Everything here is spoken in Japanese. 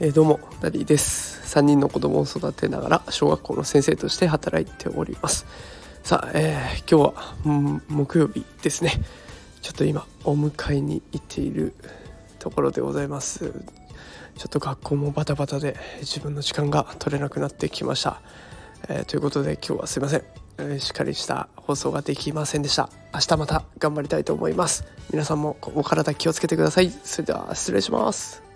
えー、どうもダディです。3人の子供を育てながら小学校の先生として働いております。さあ、えー、今日は、木曜日ですね。ちょっと今お迎えに行っているところでございます。ちょっと学校もバタバタで自分の時間が取れなくなってきました、えー、ということで今日はすいません、しっかりした放送ができませんでした。明日また頑張りたいと思います。皆さんもお体気をつけてください。それでは失礼します。